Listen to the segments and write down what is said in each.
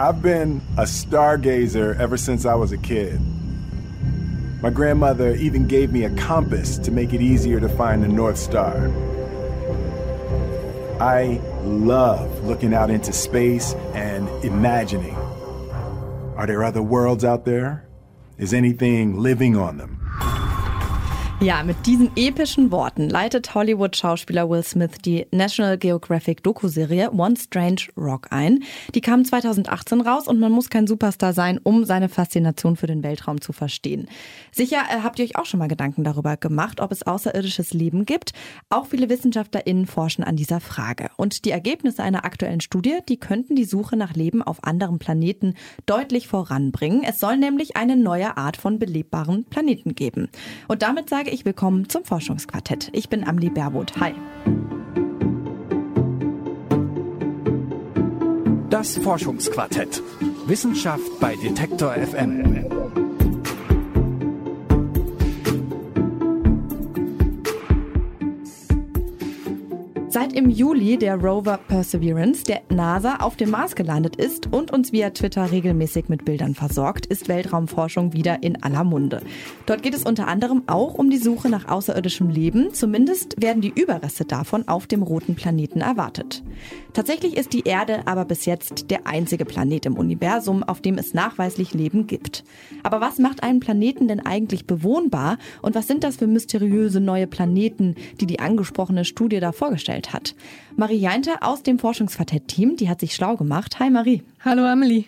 I've been a stargazer ever since I was a kid. My grandmother even gave me a compass to make it easier to find the North Star. I love looking out into space and imagining. Are there other worlds out there? Is anything living on them? Ja, mit diesen epischen Worten leitet Hollywood-Schauspieler Will Smith die National Geographic Doku-Serie One Strange Rock ein. Die kam 2018 raus und man muss kein Superstar sein, um seine Faszination für den Weltraum zu verstehen. Sicher äh, habt ihr euch auch schon mal Gedanken darüber gemacht, ob es außerirdisches Leben gibt. Auch viele WissenschaftlerInnen forschen an dieser Frage. Und die Ergebnisse einer aktuellen Studie, die könnten die Suche nach Leben auf anderen Planeten deutlich voranbringen. Es soll nämlich eine neue Art von belebbaren Planeten geben. Und damit sage sage ich willkommen zum Forschungsquartett. Ich bin Amli Berwood. Hi. Das Forschungsquartett. Wissenschaft bei Detektor FM. Seit im Juli der Rover Perseverance der NASA auf dem Mars gelandet ist und uns via Twitter regelmäßig mit Bildern versorgt, ist Weltraumforschung wieder in aller Munde. Dort geht es unter anderem auch um die Suche nach außerirdischem Leben. Zumindest werden die Überreste davon auf dem roten Planeten erwartet. Tatsächlich ist die Erde aber bis jetzt der einzige Planet im Universum, auf dem es nachweislich Leben gibt. Aber was macht einen Planeten denn eigentlich bewohnbar und was sind das für mysteriöse neue Planeten, die die angesprochene Studie da vorgestellt hat. Marie Jainte aus dem Forschungsquartett-Team, die hat sich schlau gemacht. Hi Marie. Hallo Amelie.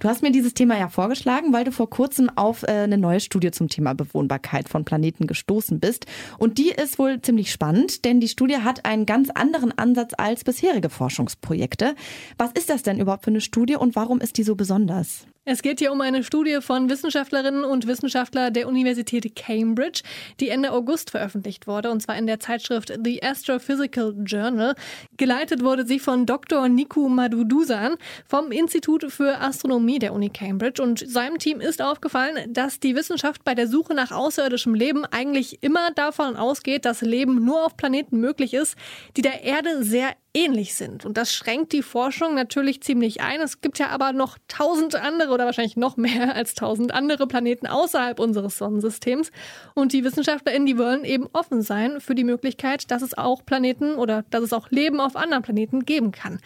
Du hast mir dieses Thema ja vorgeschlagen, weil du vor kurzem auf äh, eine neue Studie zum Thema Bewohnbarkeit von Planeten gestoßen bist. Und die ist wohl ziemlich spannend, denn die Studie hat einen ganz anderen Ansatz als bisherige Forschungsprojekte. Was ist das denn überhaupt für eine Studie und warum ist die so besonders? Es geht hier um eine Studie von Wissenschaftlerinnen und Wissenschaftlern der Universität Cambridge, die Ende August veröffentlicht wurde, und zwar in der Zeitschrift The Astrophysical Journal. Geleitet wurde sie von Dr. Niku Madudusan vom Institut für Astronomie der Uni Cambridge. Und seinem Team ist aufgefallen, dass die Wissenschaft bei der Suche nach außerirdischem Leben eigentlich immer davon ausgeht, dass Leben nur auf Planeten möglich ist, die der Erde sehr ähnlich sind. Und das schränkt die Forschung natürlich ziemlich ein. Es gibt ja aber noch tausend andere oder wahrscheinlich noch mehr als tausend andere Planeten außerhalb unseres Sonnensystems. Und die WissenschaftlerInnen, die wollen eben offen sein für die Möglichkeit, dass es auch Planeten oder dass es auch Leben auf anderen Planeten geben kann.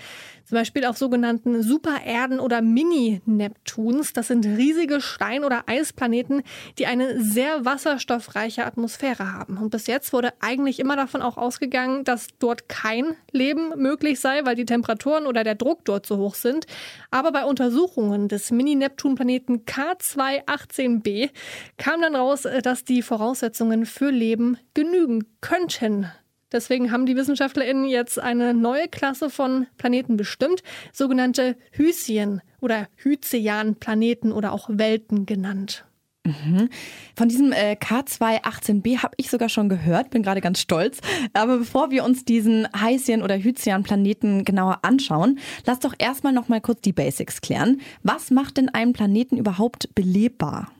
Zum Beispiel auf sogenannten Supererden oder Mini-Neptuns. Das sind riesige Stein- oder Eisplaneten, die eine sehr wasserstoffreiche Atmosphäre haben. Und bis jetzt wurde eigentlich immer davon auch ausgegangen, dass dort kein Leben möglich sei, weil die Temperaturen oder der Druck dort so hoch sind. Aber bei Untersuchungen des Mini-Neptun-Planeten K218b kam dann raus, dass die Voraussetzungen für Leben genügen könnten. Deswegen haben die WissenschaftlerInnen jetzt eine neue Klasse von Planeten bestimmt, sogenannte Hysien oder Hyzean-Planeten oder auch Welten genannt. Mhm. Von diesem äh, K218b habe ich sogar schon gehört, bin gerade ganz stolz. Aber bevor wir uns diesen Hysian oder Hyzian-Planeten genauer anschauen, lass doch erstmal noch mal kurz die Basics klären. Was macht denn einen Planeten überhaupt belebbar?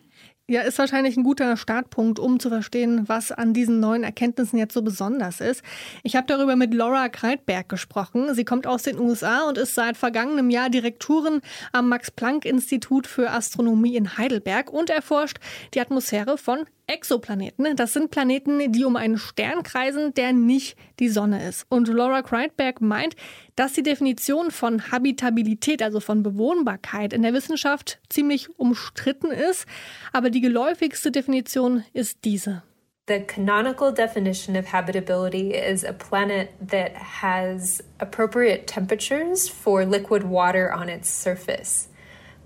Ja, ist wahrscheinlich ein guter Startpunkt, um zu verstehen, was an diesen neuen Erkenntnissen jetzt so besonders ist. Ich habe darüber mit Laura Kreitberg gesprochen. Sie kommt aus den USA und ist seit vergangenem Jahr Direktorin am Max-Planck-Institut für Astronomie in Heidelberg und erforscht die Atmosphäre von Exoplaneten. Das sind Planeten, die um einen Stern kreisen, der nicht die Sonne ist. Und Laura Kreitberg meint, dass die Definition von Habitabilität, also von Bewohnbarkeit in der Wissenschaft ziemlich umstritten ist. Aber die geläufigste Definition ist diese. The canonical definition of habitability is a planet that has appropriate temperatures for liquid water on its surface.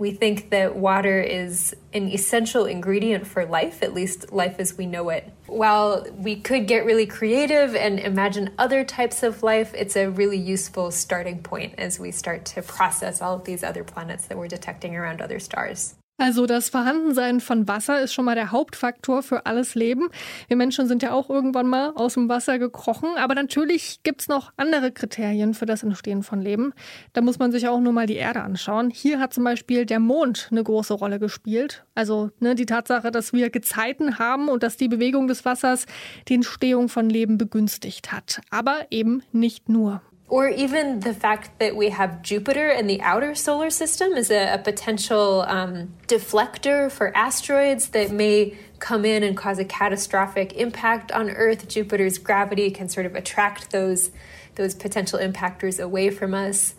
We think that water is an essential ingredient for life, at least life as we know it. While we could get really creative and imagine other types of life, it's a really useful starting point as we start to process all of these other planets that we're detecting around other stars. Also das Vorhandensein von Wasser ist schon mal der Hauptfaktor für alles Leben. Wir Menschen sind ja auch irgendwann mal aus dem Wasser gekrochen, aber natürlich gibt es noch andere Kriterien für das Entstehen von Leben. Da muss man sich auch nur mal die Erde anschauen. Hier hat zum Beispiel der Mond eine große Rolle gespielt. Also ne, die Tatsache, dass wir Gezeiten haben und dass die Bewegung des Wassers die Entstehung von Leben begünstigt hat. Aber eben nicht nur. Or even the fact that we have Jupiter in the outer solar system is a, a potential um, deflector for asteroids that may come in and cause a catastrophic impact on Earth. Jupiter's gravity can sort of attract those, those potential impactors away from us.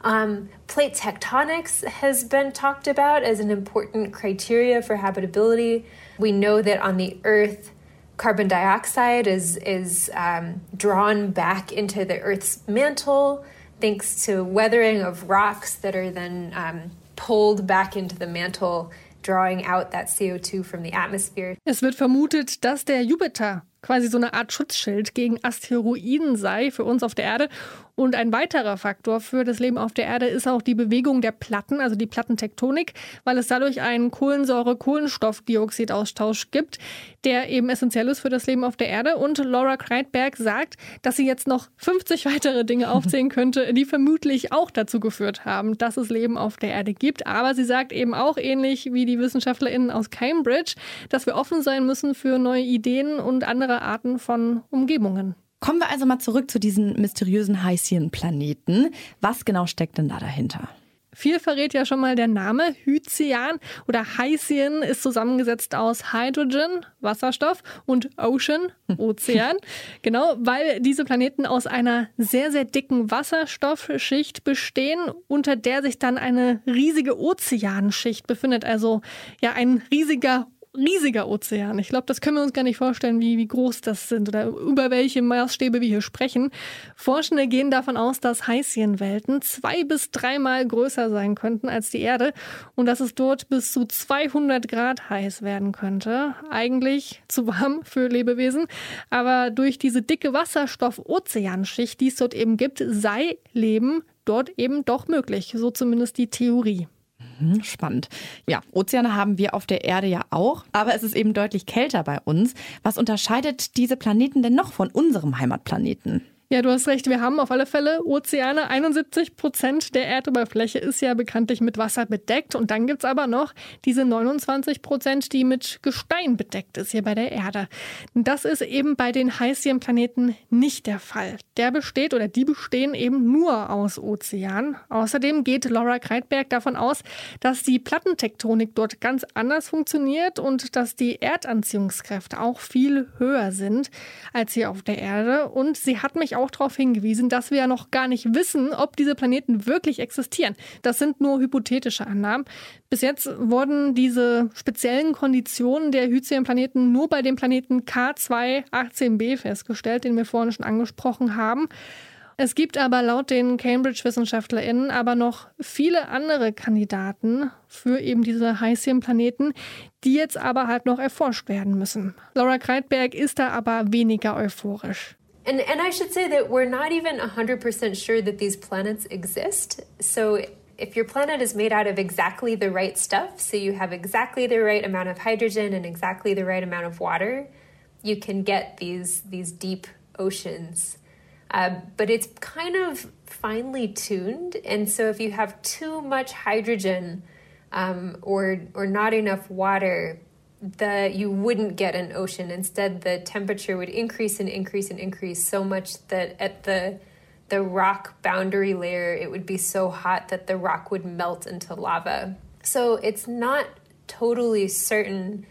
Um, plate tectonics has been talked about as an important criteria for habitability. We know that on the Earth, carbon dioxide is is um, drawn back into the Earth's mantle thanks to weathering of rocks that are then um, pulled back into the mantle, drawing out that CO2 from the atmosphere. Es wird vermutet, dass der Jupiter quasi so eine Art Schutzschild gegen Asteroiden sei für uns auf der Erde Und ein weiterer Faktor für das Leben auf der Erde ist auch die Bewegung der Platten, also die Plattentektonik, weil es dadurch einen Kohlensäure-Kohlenstoffdioxidaustausch gibt, der eben essentiell ist für das Leben auf der Erde. Und Laura Kreitberg sagt, dass sie jetzt noch 50 weitere Dinge aufzählen könnte, die vermutlich auch dazu geführt haben, dass es Leben auf der Erde gibt. Aber sie sagt eben auch ähnlich wie die WissenschaftlerInnen aus Cambridge, dass wir offen sein müssen für neue Ideen und andere Arten von Umgebungen. Kommen wir also mal zurück zu diesen mysteriösen Haitian-Planeten. Was genau steckt denn da dahinter? Viel verrät ja schon mal der Name. Hycian oder Haitian ist zusammengesetzt aus Hydrogen, Wasserstoff und Ocean, Ozean. genau, weil diese Planeten aus einer sehr, sehr dicken Wasserstoffschicht bestehen, unter der sich dann eine riesige Ozeanschicht befindet. Also ja, ein riesiger riesiger Ozean. Ich glaube, das können wir uns gar nicht vorstellen, wie, wie groß das sind oder über welche Maßstäbe wir hier sprechen. Forschende gehen davon aus, dass Heißienwelten zwei bis dreimal größer sein könnten als die Erde und dass es dort bis zu 200 Grad heiß werden könnte. Eigentlich zu warm für Lebewesen, aber durch diese dicke Wasserstoff-Ozeanschicht, die es dort eben gibt, sei Leben dort eben doch möglich. So zumindest die Theorie. Mhm, spannend. Ja, Ozeane haben wir auf der Erde ja auch, aber es ist eben deutlich kälter bei uns. Was unterscheidet diese Planeten denn noch von unserem Heimatplaneten? Ja, du hast recht. Wir haben auf alle Fälle Ozeane. 71 Prozent der Erdoberfläche ist ja bekanntlich mit Wasser bedeckt. Und dann gibt es aber noch diese 29 Prozent, die mit Gestein bedeckt ist hier bei der Erde. Das ist eben bei den Heißienplaneten nicht der Fall. Der besteht oder die bestehen eben nur aus Ozean. Außerdem geht Laura Kreitberg davon aus, dass die Plattentektonik dort ganz anders funktioniert und dass die Erdanziehungskräfte auch viel höher sind als hier auf der Erde. Und sie hat mich auch darauf hingewiesen, dass wir ja noch gar nicht wissen, ob diese Planeten wirklich existieren. Das sind nur hypothetische Annahmen. Bis jetzt wurden diese speziellen Konditionen der Hyzien-Planeten nur bei dem Planeten K2-18b festgestellt, den wir vorhin schon angesprochen haben. Es gibt aber laut den Cambridge-WissenschaftlerInnen aber noch viele andere Kandidaten für eben diese Heißien-Planeten, die jetzt aber halt noch erforscht werden müssen. Laura Kreitberg ist da aber weniger euphorisch. And, and I should say that we're not even 100% sure that these planets exist. So if your planet is made out of exactly the right stuff, so you have exactly the right amount of hydrogen and exactly the right amount of water, you can get these these deep oceans. Uh, but it's kind of finely tuned, and so if you have too much hydrogen um, or or not enough water, the you wouldn't get an ocean. Instead, the temperature would increase and increase and increase so much that at the the rock boundary layer, it would be so hot that the rock would melt into lava. So it's not totally certain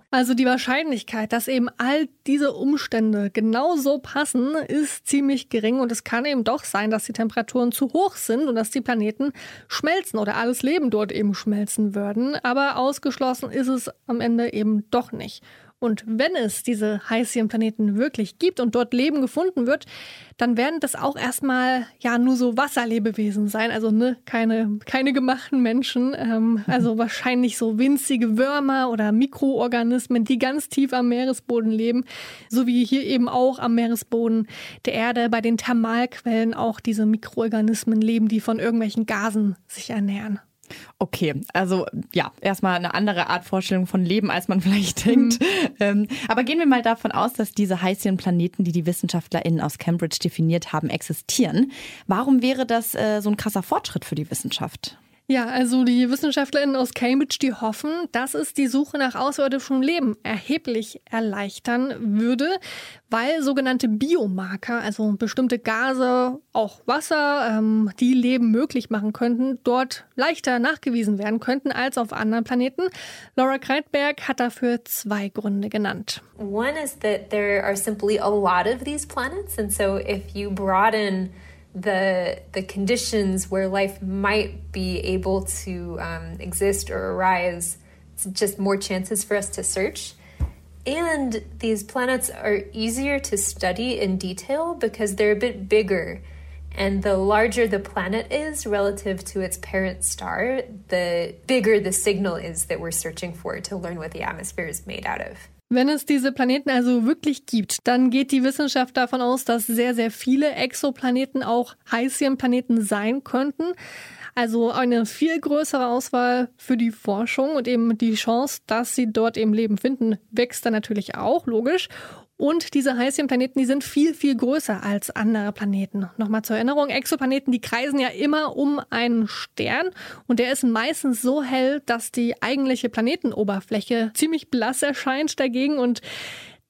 Also die Wahrscheinlichkeit, dass eben all diese Umstände genau so passen, ist ziemlich gering. Und es kann eben doch sein, dass die Temperaturen zu hoch sind und dass die Planeten schmelzen oder alles Leben dort eben schmelzen würden, aber ausgeschlossen ist es am Ende eben doch nicht. Und wenn es diese Heißienplaneten wirklich gibt und dort Leben gefunden wird, dann werden das auch erstmal ja nur so Wasserlebewesen sein, also ne, keine, keine gemachten Menschen, ähm, also wahrscheinlich so winzige Würmer oder Mikroorganismen, die ganz tief am Meeresboden leben, so wie hier eben auch am Meeresboden der Erde bei den Thermalquellen auch diese Mikroorganismen leben, die von irgendwelchen Gasen sich ernähren. Okay, also ja, erstmal eine andere Art Vorstellung von Leben, als man vielleicht denkt. Mhm. aber gehen wir mal davon aus, dass diese heißen Planeten, die die WissenschaftlerInnen aus Cambridge definiert haben, existieren. Warum wäre das äh, so ein krasser Fortschritt für die Wissenschaft? Ja, also die WissenschaftlerInnen aus Cambridge, die hoffen, dass es die Suche nach außerirdischem Leben erheblich erleichtern würde, weil sogenannte Biomarker, also bestimmte Gase, auch Wasser, ähm, die Leben möglich machen könnten, dort leichter nachgewiesen werden könnten als auf anderen Planeten. Laura Kreitberg hat dafür zwei Gründe genannt. One is that there are simply a lot of these planets, and so if you broaden the the conditions where life might be able to um, exist or arise. It's just more chances for us to search. And these planets are easier to study in detail because they're a bit bigger. And the larger the planet is relative to its parent star, the bigger the signal is that we're searching for to learn what the atmosphere is made out of. Wenn es diese Planeten also wirklich gibt, dann geht die Wissenschaft davon aus, dass sehr, sehr viele Exoplaneten auch Heißhirnplaneten sein könnten. Also eine viel größere Auswahl für die Forschung und eben die Chance, dass sie dort eben Leben finden, wächst dann natürlich auch, logisch. Und diese Heißhirnplaneten, die sind viel, viel größer als andere Planeten. Nochmal zur Erinnerung, Exoplaneten, die kreisen ja immer um einen Stern und der ist meistens so hell, dass die eigentliche Planetenoberfläche ziemlich blass erscheint dagegen und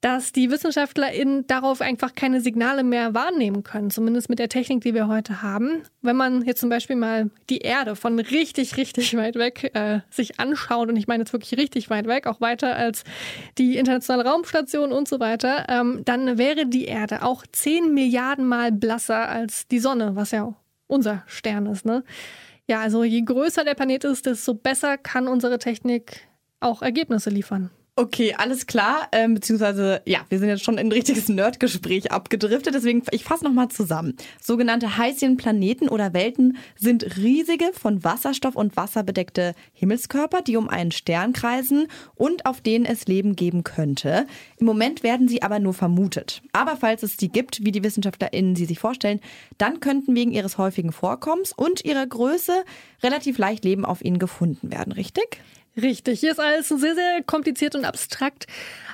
dass die WissenschaftlerInnen darauf einfach keine Signale mehr wahrnehmen können, zumindest mit der Technik, die wir heute haben. Wenn man jetzt zum Beispiel mal die Erde von richtig, richtig weit weg äh, sich anschaut, und ich meine jetzt wirklich richtig weit weg, auch weiter als die internationale Raumstation und so weiter, ähm, dann wäre die Erde auch 10 Milliarden Mal blasser als die Sonne, was ja unser Stern ist. Ne? Ja, also je größer der Planet ist, desto besser kann unsere Technik auch Ergebnisse liefern. Okay, alles klar. Ähm, beziehungsweise, ja, wir sind jetzt schon in ein richtiges Nerdgespräch abgedriftet. Deswegen, ich fasse nochmal zusammen. Sogenannte Heißchen-Planeten oder Welten sind riesige, von Wasserstoff und Wasser bedeckte Himmelskörper, die um einen Stern kreisen und auf denen es Leben geben könnte. Im Moment werden sie aber nur vermutet. Aber falls es die gibt, wie die WissenschaftlerInnen sie sich vorstellen, dann könnten wegen ihres häufigen Vorkommens und ihrer Größe relativ leicht Leben auf ihnen gefunden werden, richtig? Richtig, hier ist alles sehr, sehr kompliziert und abstrakt,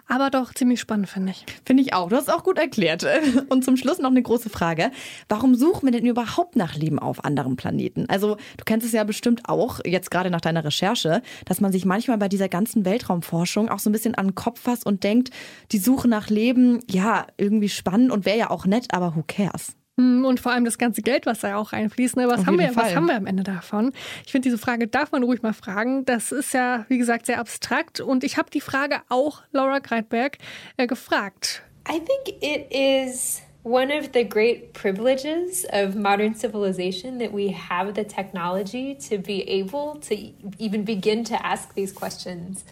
aber doch ziemlich spannend, finde ich. Finde ich auch. Du hast es auch gut erklärt. Und zum Schluss noch eine große Frage. Warum suchen wir denn überhaupt nach Leben auf anderen Planeten? Also, du kennst es ja bestimmt auch, jetzt gerade nach deiner Recherche, dass man sich manchmal bei dieser ganzen Weltraumforschung auch so ein bisschen an den Kopf fasst und denkt, die Suche nach Leben, ja, irgendwie spannend und wäre ja auch nett, aber who cares? Hm, und vor allem das ganze Geld, was da auch reinfließt. Ne? Was, haben wir, was haben wir am Ende davon? Ich finde, diese Frage darf man ruhig mal fragen. Das ist ja, wie gesagt, sehr abstrakt. Und ich habe die Frage auch Laura Kreitberg äh, gefragt. I think it is one of the great privileges of modern civilization that we have the technology to be able to even begin to ask these questions.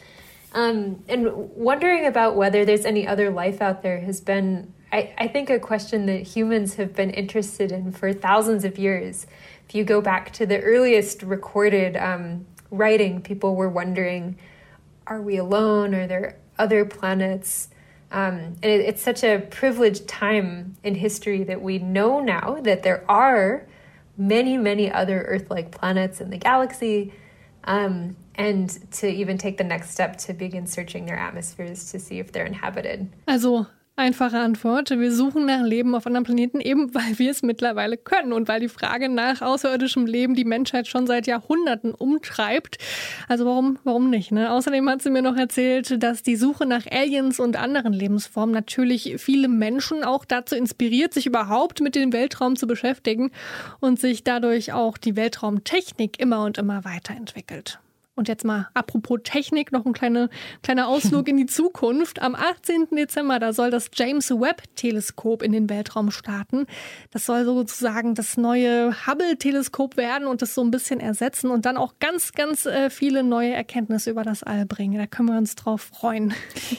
Um, and wondering about whether there's any other life out there has been I, I think a question that humans have been interested in for thousands of years. If you go back to the earliest recorded um, writing, people were wondering are we alone? Are there other planets? Um, and it, it's such a privileged time in history that we know now that there are many, many other Earth like planets in the galaxy. Um, and to even take the next step to begin searching their atmospheres to see if they're inhabited. Also Einfache Antwort. Wir suchen nach Leben auf anderen Planeten, eben weil wir es mittlerweile können und weil die Frage nach außerirdischem Leben die Menschheit schon seit Jahrhunderten umtreibt. Also warum, warum nicht? Ne? Außerdem hat sie mir noch erzählt, dass die Suche nach Aliens und anderen Lebensformen natürlich viele Menschen auch dazu inspiriert, sich überhaupt mit dem Weltraum zu beschäftigen und sich dadurch auch die Weltraumtechnik immer und immer weiterentwickelt. Und jetzt mal apropos Technik, noch ein kleiner, kleiner Ausflug in die Zukunft. Am 18. Dezember, da soll das James Webb-Teleskop in den Weltraum starten. Das soll sozusagen das neue Hubble-Teleskop werden und das so ein bisschen ersetzen und dann auch ganz, ganz äh, viele neue Erkenntnisse über das All bringen. Da können wir uns drauf freuen.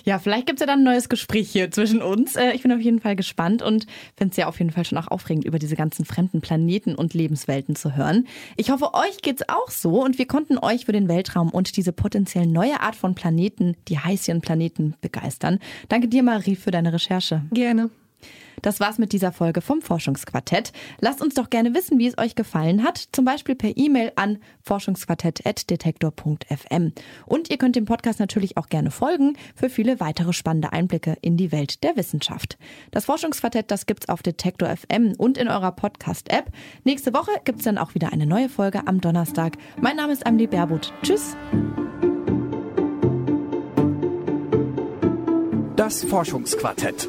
Ja, vielleicht gibt es ja dann ein neues Gespräch hier zwischen uns. Äh, ich bin auf jeden Fall gespannt und finde es ja auf jeden Fall schon auch aufregend, über diese ganzen fremden Planeten und Lebenswelten zu hören. Ich hoffe, euch geht's auch so und wir konnten euch für den Welt Weltraum und diese potenziell neue Art von Planeten, die Heißchen-Planeten, begeistern. Danke dir, Marie, für deine Recherche. Gerne. Das war's mit dieser Folge vom Forschungsquartett. Lasst uns doch gerne wissen, wie es euch gefallen hat, zum Beispiel per E-Mail an forschungsquartett.detektor.fm. Und ihr könnt dem Podcast natürlich auch gerne folgen für viele weitere spannende Einblicke in die Welt der Wissenschaft. Das Forschungsquartett, das gibt's auf Detektor FM und in eurer Podcast-App. Nächste Woche gibt's dann auch wieder eine neue Folge am Donnerstag. Mein Name ist Amelie Berbot. Tschüss. Das Forschungsquartett.